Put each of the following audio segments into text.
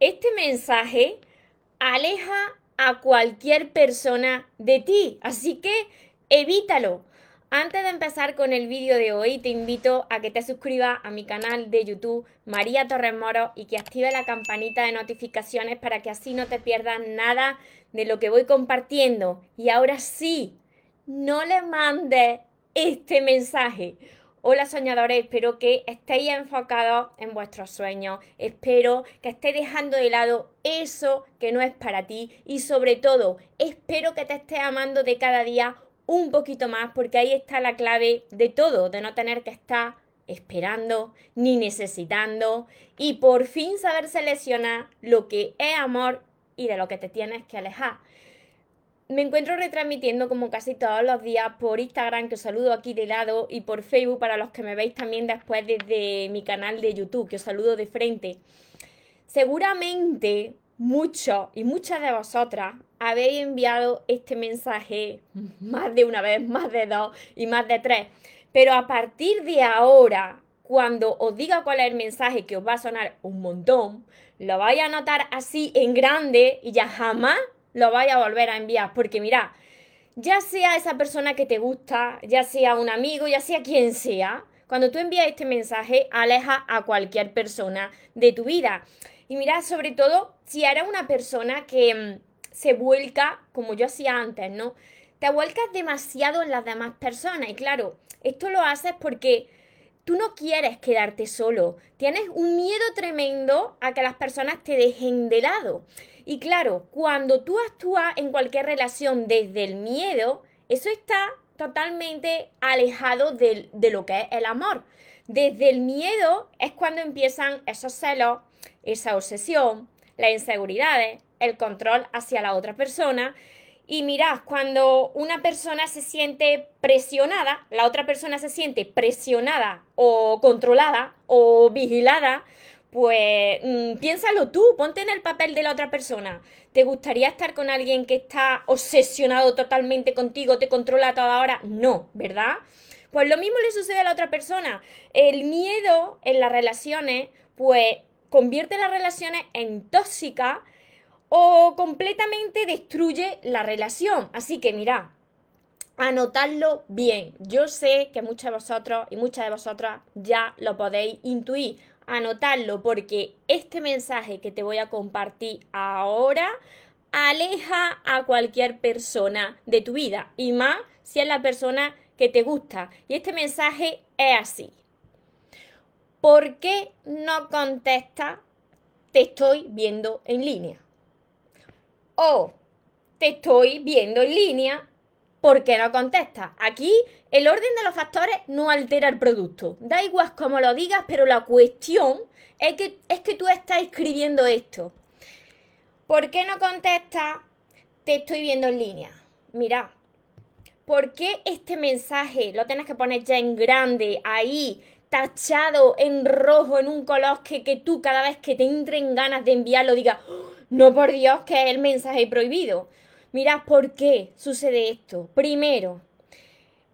este mensaje aleja a cualquier persona de ti, así que evítalo. Antes de empezar con el vídeo de hoy, te invito a que te suscribas a mi canal de YouTube María Torres Moro y que active la campanita de notificaciones para que así no te pierdas nada de lo que voy compartiendo. Y ahora sí, no le mandes este mensaje. Hola soñadores, espero que estéis enfocados en vuestros sueños, espero que estéis dejando de lado eso que no es para ti y sobre todo espero que te estés amando de cada día un poquito más porque ahí está la clave de todo, de no tener que estar esperando ni necesitando y por fin saber seleccionar lo que es amor y de lo que te tienes que alejar. Me encuentro retransmitiendo como casi todos los días por Instagram, que os saludo aquí de lado, y por Facebook para los que me veis también después desde mi canal de YouTube, que os saludo de frente. Seguramente muchos y muchas de vosotras habéis enviado este mensaje más de una vez, más de dos y más de tres. Pero a partir de ahora, cuando os diga cuál es el mensaje que os va a sonar un montón, lo vais a anotar así en grande y ya jamás lo vais a volver a enviar. Porque mira, ya sea esa persona que te gusta, ya sea un amigo, ya sea quien sea, cuando tú envías este mensaje, aleja a cualquier persona de tu vida. Y mira, sobre todo, si eres una persona que mm, se vuelca, como yo hacía antes, ¿no? Te vuelcas demasiado en las demás personas. Y claro, esto lo haces porque tú no quieres quedarte solo. Tienes un miedo tremendo a que las personas te dejen de lado. Y claro, cuando tú actúas en cualquier relación desde el miedo, eso está totalmente alejado de, de lo que es el amor. Desde el miedo es cuando empiezan esos celos, esa obsesión, las inseguridades, el control hacia la otra persona. Y mirad, cuando una persona se siente presionada, la otra persona se siente presionada o controlada o vigilada, pues mm, piénsalo tú, ponte en el papel de la otra persona. ¿Te gustaría estar con alguien que está obsesionado totalmente contigo, te controla a toda hora? No, ¿verdad? Pues lo mismo le sucede a la otra persona. El miedo en las relaciones, pues convierte las relaciones en tóxicas o completamente destruye la relación. Así que mira, anotadlo bien. Yo sé que muchos de vosotros y muchas de vosotras ya lo podéis intuir. Anotadlo porque este mensaje que te voy a compartir ahora aleja a cualquier persona de tu vida y más si es la persona que te gusta. Y este mensaje es así. ¿Por qué no contesta? Te estoy viendo en línea. O te estoy viendo en línea. ¿Por qué no contesta? Aquí el orden de los factores no altera el producto. Da igual cómo lo digas, pero la cuestión es que, es que tú estás escribiendo esto. ¿Por qué no contesta? Te estoy viendo en línea. Mira, ¿por qué este mensaje lo tienes que poner ya en grande, ahí, tachado en rojo, en un color que, que tú cada vez que te entren ganas de enviarlo digas, oh, no por Dios que es el mensaje prohibido. Mira, ¿por qué sucede esto? Primero,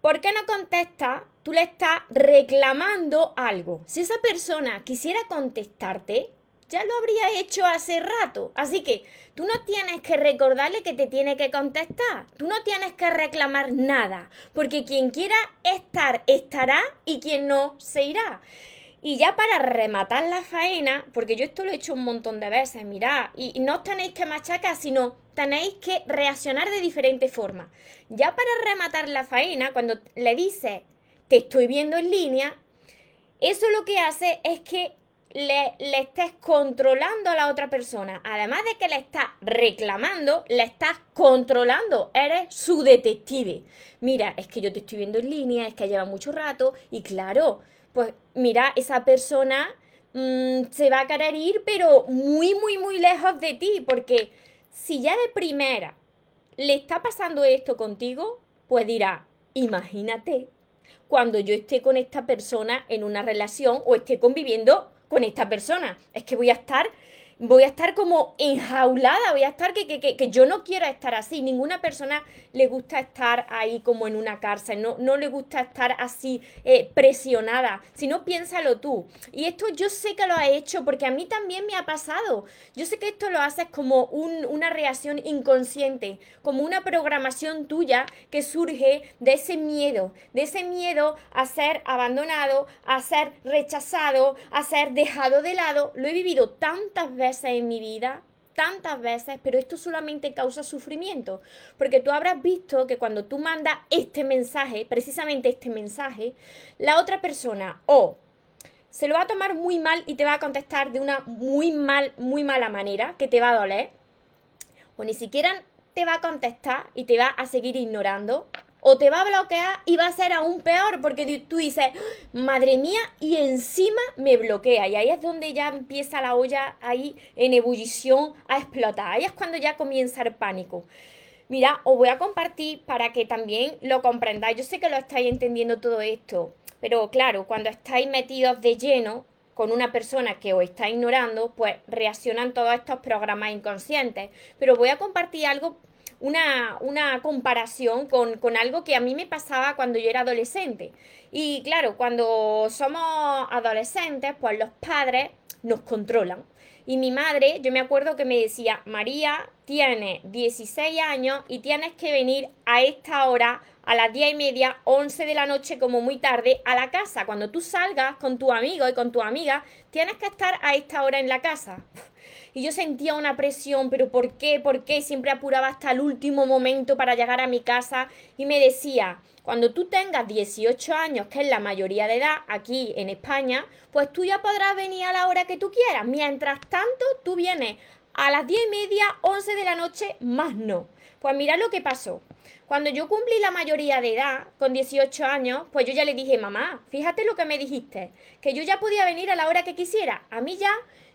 ¿por qué no contesta? Tú le estás reclamando algo. Si esa persona quisiera contestarte, ya lo habría hecho hace rato. Así que tú no tienes que recordarle que te tiene que contestar. Tú no tienes que reclamar nada. Porque quien quiera estar, estará y quien no, se irá. Y ya para rematar la faena, porque yo esto lo he hecho un montón de veces, mirad, y no os tenéis que machacar, sino tenéis que reaccionar de diferentes formas. Ya para rematar la faena, cuando le dices, te estoy viendo en línea, eso lo que hace es que le, estés controlando a la otra persona. Además de que le estás reclamando, le estás controlando. Eres su detective. Mira, es que yo te estoy viendo en línea, es que lleva mucho rato y claro, pues mira, esa persona mm, se va a querer ir, pero muy, muy, muy lejos de ti, porque si ya de primera le está pasando esto contigo, pues dirá, imagínate cuando yo esté con esta persona en una relación o esté conviviendo con esta persona. Es que voy a estar voy a estar como enjaulada, voy a estar que, que, que, yo no quiero estar así. Ninguna persona le gusta estar ahí como en una cárcel, no, no le gusta estar así eh, presionada. Si no, piénsalo tú. Y esto yo sé que lo ha hecho porque a mí también me ha pasado. Yo sé que esto lo haces como una reacción inconsciente, como una programación tuya que surge de ese miedo, de ese miedo a ser abandonado, a ser rechazado, a ser dejado de lado. Lo he vivido tantas veces en mi vida, tantas veces, pero esto solamente causa sufrimiento, porque tú habrás visto que cuando tú mandas este mensaje, precisamente este mensaje, la otra persona o se lo va a tomar muy mal y te va a contestar de una muy mal, muy mala manera, que te va a doler, o ni siquiera te va a contestar y te va a seguir ignorando, o te va a bloquear y va a ser aún peor porque tú dices, madre mía, y encima me bloquea. Y ahí es donde ya empieza la olla ahí en ebullición a explotar. Ahí es cuando ya comienza el pánico. Mira, os voy a compartir para que también lo comprendáis. Yo sé que lo estáis entendiendo todo esto, pero claro, cuando estáis metidos de lleno con una persona que os está ignorando, pues reaccionan todos estos programas inconscientes. Pero voy a compartir algo una, una comparación con, con, algo que a mí me pasaba cuando yo era adolescente. Y claro, cuando somos adolescentes, pues los padres nos controlan. Y mi madre, yo me acuerdo que me decía, María, tiene 16 años y tienes que venir a esta hora, a las 10 y media, 11 de la noche, como muy tarde, a la casa. Cuando tú salgas con tu amigo y con tu amiga, tienes que estar a esta hora en la casa y yo sentía una presión, pero ¿por qué? ¿Por qué? Siempre apuraba hasta el último momento para llegar a mi casa y me decía, cuando tú tengas 18 años, que es la mayoría de edad aquí en España, pues tú ya podrás venir a la hora que tú quieras. Mientras tanto, tú vienes a las 10 y media, 11 de la noche, más no. Pues mira lo que pasó. Cuando yo cumplí la mayoría de edad, con 18 años, pues yo ya le dije, mamá, fíjate lo que me dijiste, que yo ya podía venir a la hora que quisiera. A mí ya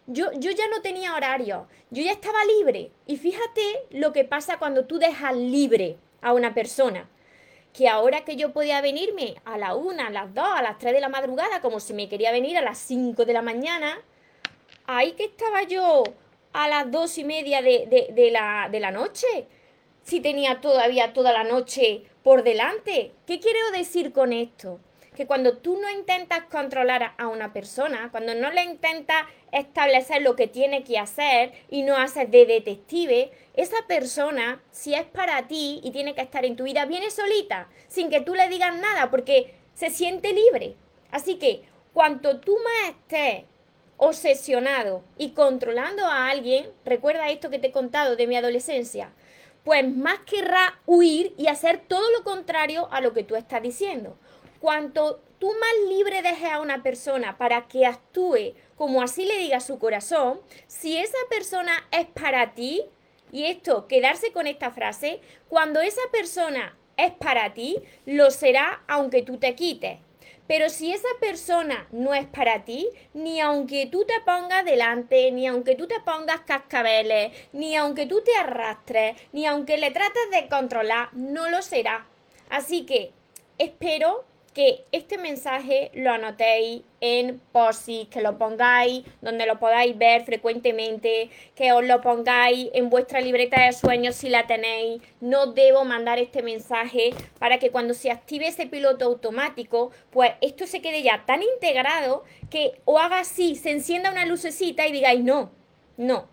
yo, yo ya no tenía horario, yo ya estaba libre. Y fíjate lo que pasa cuando tú dejas libre a una persona. Que ahora que yo podía venirme a la una, a las dos, a las tres de la madrugada, como si me quería venir a las cinco de la mañana, ahí que estaba yo a las dos y media de, de, la, de la noche, si tenía todavía toda la noche por delante. ¿Qué quiero decir con esto? que cuando tú no intentas controlar a una persona, cuando no le intentas establecer lo que tiene que hacer y no haces de detective, esa persona, si es para ti y tiene que estar en tu vida, viene solita, sin que tú le digas nada, porque se siente libre. Así que cuanto tú más estés obsesionado y controlando a alguien, recuerda esto que te he contado de mi adolescencia, pues más querrá huir y hacer todo lo contrario a lo que tú estás diciendo. Cuanto tú más libre dejes a una persona para que actúe como así le diga su corazón, si esa persona es para ti, y esto, quedarse con esta frase, cuando esa persona es para ti, lo será aunque tú te quites. Pero si esa persona no es para ti, ni aunque tú te pongas delante, ni aunque tú te pongas cascabeles, ni aunque tú te arrastres, ni aunque le trates de controlar, no lo será. Así que espero que este mensaje lo anotéis en POSI, que lo pongáis donde lo podáis ver frecuentemente, que os lo pongáis en vuestra libreta de sueños si la tenéis. No debo mandar este mensaje para que cuando se active ese piloto automático, pues esto se quede ya tan integrado que o haga así, se encienda una lucecita y digáis, no, no,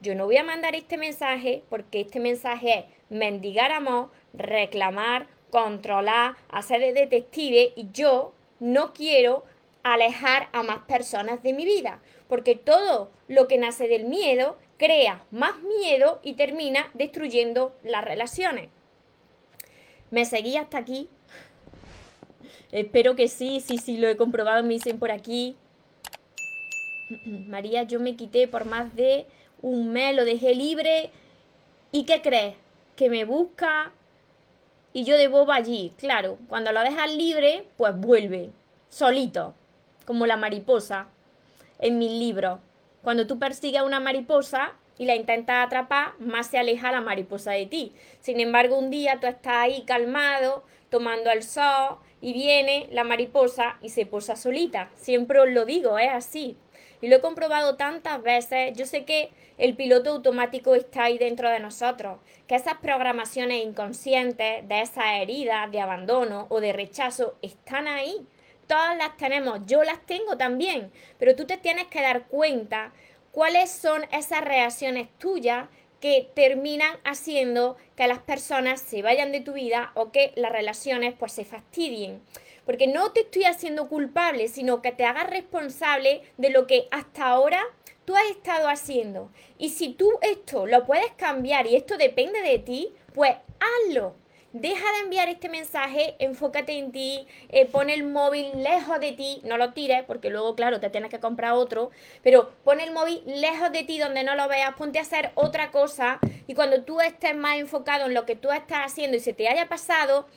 yo no voy a mandar este mensaje porque este mensaje es mendigar amor, reclamar, controlar, hacer de detective y yo no quiero alejar a más personas de mi vida, porque todo lo que nace del miedo crea más miedo y termina destruyendo las relaciones. ¿Me seguí hasta aquí? Espero que sí, sí, sí, lo he comprobado, me dicen por aquí. María, yo me quité por más de un mes, lo dejé libre. ¿Y qué crees? Que me busca, y yo de boba allí. Claro, cuando lo dejas libre, pues vuelve, solito, como la mariposa en mi libro. Cuando tú persigues a una mariposa y la intentas atrapar, más se aleja la mariposa de ti. Sin embargo, un día tú estás ahí calmado, tomando el sol y viene la mariposa y se posa solita. Siempre os lo digo, es así. Y lo he comprobado tantas veces. Yo sé que el piloto automático está ahí dentro de nosotros, que esas programaciones inconscientes de esas heridas de abandono o de rechazo están ahí. Todas las tenemos, yo las tengo también, pero tú te tienes que dar cuenta cuáles son esas reacciones tuyas que terminan haciendo que las personas se vayan de tu vida o que las relaciones pues se fastidien. Porque no te estoy haciendo culpable, sino que te hagas responsable de lo que hasta ahora tú has estado haciendo. Y si tú esto lo puedes cambiar y esto depende de ti, pues hazlo. Deja de enviar este mensaje, enfócate en ti, eh, pon el móvil lejos de ti, no lo tires porque luego, claro, te tienes que comprar otro, pero pon el móvil lejos de ti donde no lo veas, ponte a hacer otra cosa y cuando tú estés más enfocado en lo que tú estás haciendo y se te haya pasado,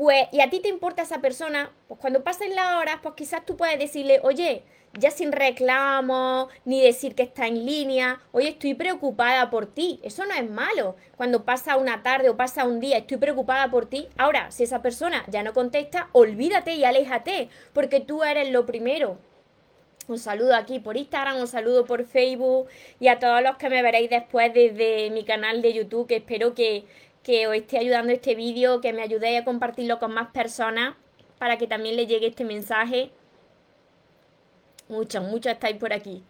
pues, y a ti te importa esa persona, pues cuando pasen las horas, pues quizás tú puedes decirle, oye, ya sin reclamo, ni decir que está en línea, oye, estoy preocupada por ti, eso no es malo. Cuando pasa una tarde o pasa un día, estoy preocupada por ti. Ahora, si esa persona ya no contesta, olvídate y aléjate, porque tú eres lo primero. Un saludo aquí por Instagram, un saludo por Facebook y a todos los que me veréis después desde mi canal de YouTube, que espero que, que os esté ayudando este vídeo, que me ayudéis a compartirlo con más personas para que también le llegue este mensaje Muchos, muchos estáis por aquí.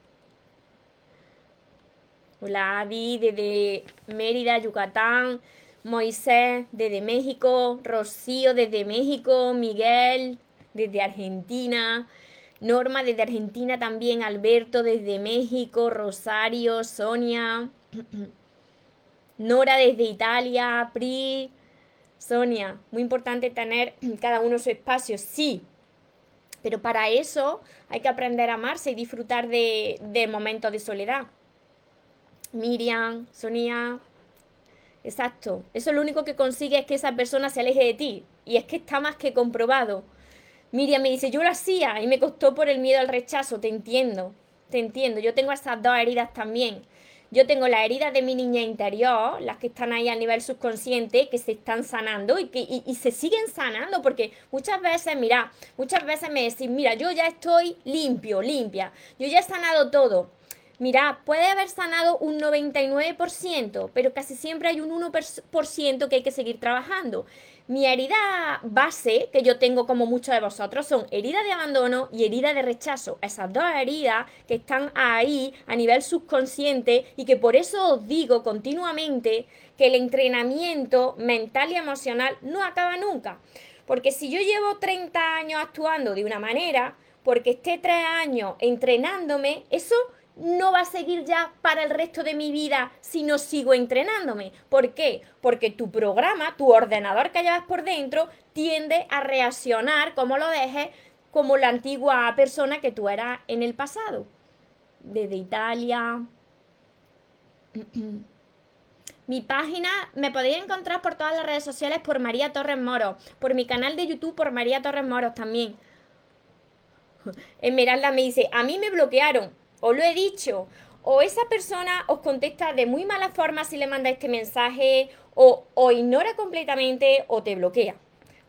Hola Avi, desde Mérida, Yucatán. Moisés, desde México. Rocío, desde México. Miguel, desde Argentina. Norma, desde Argentina también. Alberto, desde México. Rosario, Sonia. Nora, desde Italia. Pri. Sonia, muy importante tener cada uno su espacio. Sí, pero para eso hay que aprender a amarse y disfrutar de, momentos de soledad. Miriam, Sonia, exacto. Eso lo único que consigue es que esa persona se aleje de ti. Y es que está más que comprobado. Miriam me dice, yo lo hacía y me costó por el miedo al rechazo, te entiendo, te entiendo. Yo tengo esas dos heridas también. Yo tengo las heridas de mi niña interior, las que están ahí a nivel subconsciente, que se están sanando y que y, se siguen sanando, porque muchas veces, mira, muchas veces me decís, mira, yo ya estoy limpio, limpia, yo ya he sanado todo. Mira, puede haber sanado un 99%, pero casi siempre hay un 1% que hay que seguir trabajando. Mi herida base, que yo tengo como muchos de vosotros, son herida de abandono y herida de rechazo. Esas dos heridas que están ahí a nivel subconsciente y que por eso os digo continuamente que el entrenamiento mental y emocional no acaba nunca. Porque si yo llevo 30 años actuando de una manera, porque esté 3 años entrenándome, eso no va a seguir ya para el resto de mi vida si no sigo entrenándome. ¿Por qué? Porque tu programa, tu ordenador que llevas por dentro, tiende a reaccionar como lo dejes como la antigua persona que tú eras en el pasado. Desde Italia. Mi página me podéis encontrar por todas las redes sociales por María Torres Moro, por mi canal de YouTube por María Torres Moros también. Esmeralda me dice, a mí me bloquearon o lo he dicho, o esa persona os contesta de muy mala forma si le manda este mensaje, o, o ignora completamente o te bloquea.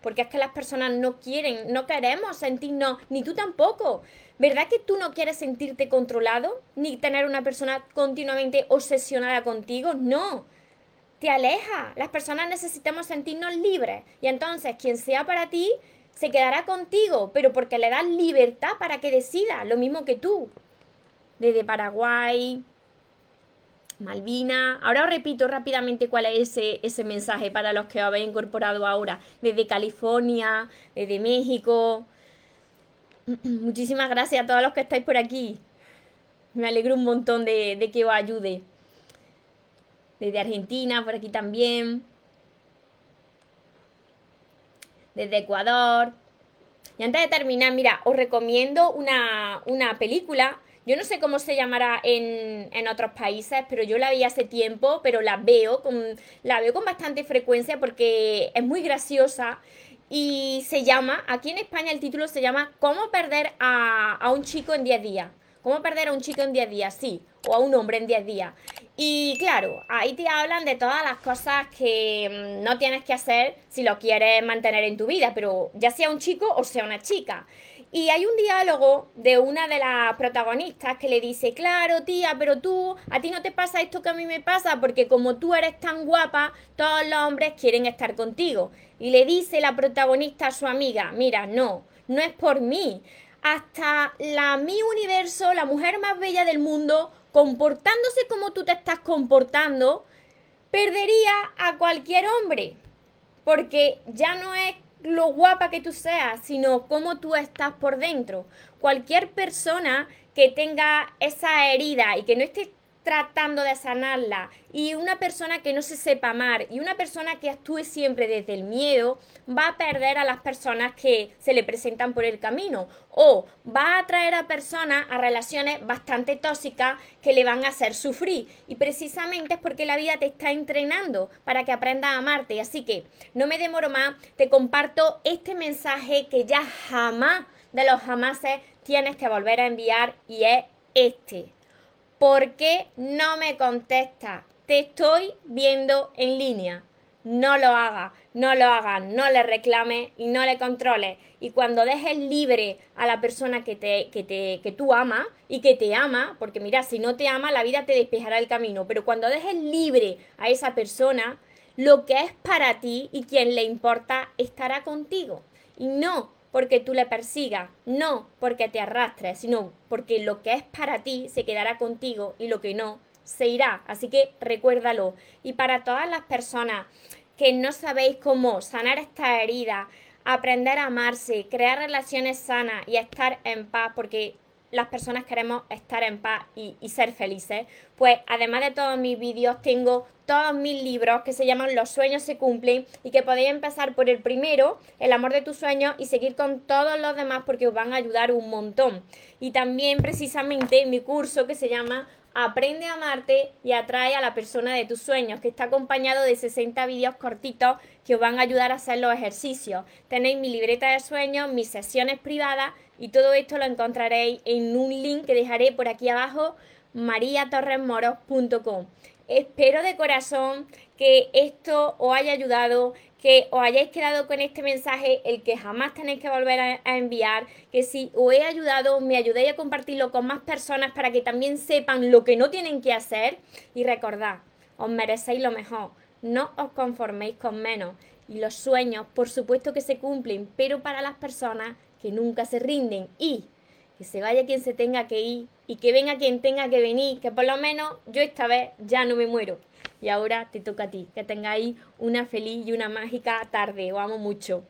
Porque es que las personas no quieren, no queremos sentirnos, ni tú tampoco. ¿Verdad que tú no quieres sentirte controlado? Ni tener una persona continuamente obsesionada contigo. No. Te aleja. Las personas necesitamos sentirnos libres. Y entonces, quien sea para ti, se quedará contigo, pero porque le das libertad para que decida, lo mismo que tú desde Paraguay, Malvina. Ahora os repito rápidamente cuál es ese, ese mensaje para los que os habéis incorporado ahora. Desde California, desde México. Muchísimas gracias a todos los que estáis por aquí. Me alegro un montón de, de que os ayude. Desde Argentina, por aquí también. Desde Ecuador. Y antes de terminar, mira, os recomiendo una, una película yo no sé cómo se llamará en, en, otros países, pero yo la vi hace tiempo, pero la veo con, la veo con bastante frecuencia porque es muy graciosa y se llama, aquí en España el título se llama ¿Cómo perder a, a un chico en 10 días? ¿Cómo perder a un chico en 10 días? Sí, o a un hombre en 10 días. Y claro, ahí te hablan de todas las cosas que mm, no tienes que hacer si lo quieres mantener en tu vida, pero ya sea un chico o sea una chica. Y hay un diálogo de una de las protagonistas que le dice, claro, tía, pero tú, a ti no te pasa esto que a mí me pasa, porque como tú eres tan guapa, todos los hombres quieren estar contigo. Y le dice la protagonista a su amiga, mira, no, no es por mí. Hasta la mi universo, la mujer más bella del mundo, comportándose como tú te estás comportando, perdería a cualquier hombre. Porque ya no es lo guapa que tú seas, sino cómo tú estás por dentro. Cualquier persona que tenga esa herida y que no esté tratando de sanarla. Y una persona que no se sepa amar y una persona que actúe siempre desde el miedo va a perder a las personas que se le presentan por el camino. O va a atraer a personas a relaciones bastante tóxicas que le van a hacer sufrir. Y precisamente es porque la vida te está entrenando para que aprendas a amarte. Así que no me demoro más. Te comparto este mensaje que ya jamás de los jamases tienes que volver a enviar y es este ¿Por qué no me contesta? Te estoy viendo en línea. No lo haga, no lo haga, no le reclame y no le controle. Y cuando dejes libre a la persona que, te, que, te, que tú amas y que te ama, porque mira, si no te ama, la vida te despejará el camino, pero cuando dejes libre a esa persona, lo que es para ti y quien le importa estará contigo. Y no porque tú le persigas, no porque te arrastres, sino porque lo que es para ti se quedará contigo y lo que no se irá. Así que recuérdalo. Y para todas las personas que no sabéis cómo sanar esta herida, aprender a amarse, crear relaciones sanas y estar en paz, porque las personas queremos estar en paz y, ser felices, pues además de todos mis vídeos tengo todos mis libros que se llaman Los sueños se cumplen y que podéis empezar por el primero, El amor de tus sueños, y seguir con todos los demás porque os van a ayudar un montón. Y también precisamente mi curso que se llama Aprende a amarte y atrae a la persona de tus sueños, que está acompañado de 60 vídeos cortitos que os van a ayudar a hacer los ejercicios. Tenéis mi libreta de sueños, mis sesiones privadas y todo esto lo encontraréis en un link que dejaré por aquí abajo, mariatorresmoros.com. Espero de corazón que esto os haya ayudado, que os hayáis quedado con este mensaje, el que jamás tenéis que volver a, enviar, que si os he ayudado, me ayudéis a compartirlo con más personas para que también sepan lo que no tienen que hacer. Y recordad, os merecéis lo mejor, no os conforméis con menos. Y los sueños, por supuesto que se cumplen, pero para las personas que nunca se rinden y que se vaya quien se tenga que ir y que venga quien tenga que venir, que por lo menos yo esta vez ya no me muero. Y ahora te toca a ti, que tengáis una feliz y una mágica tarde. Os amo mucho.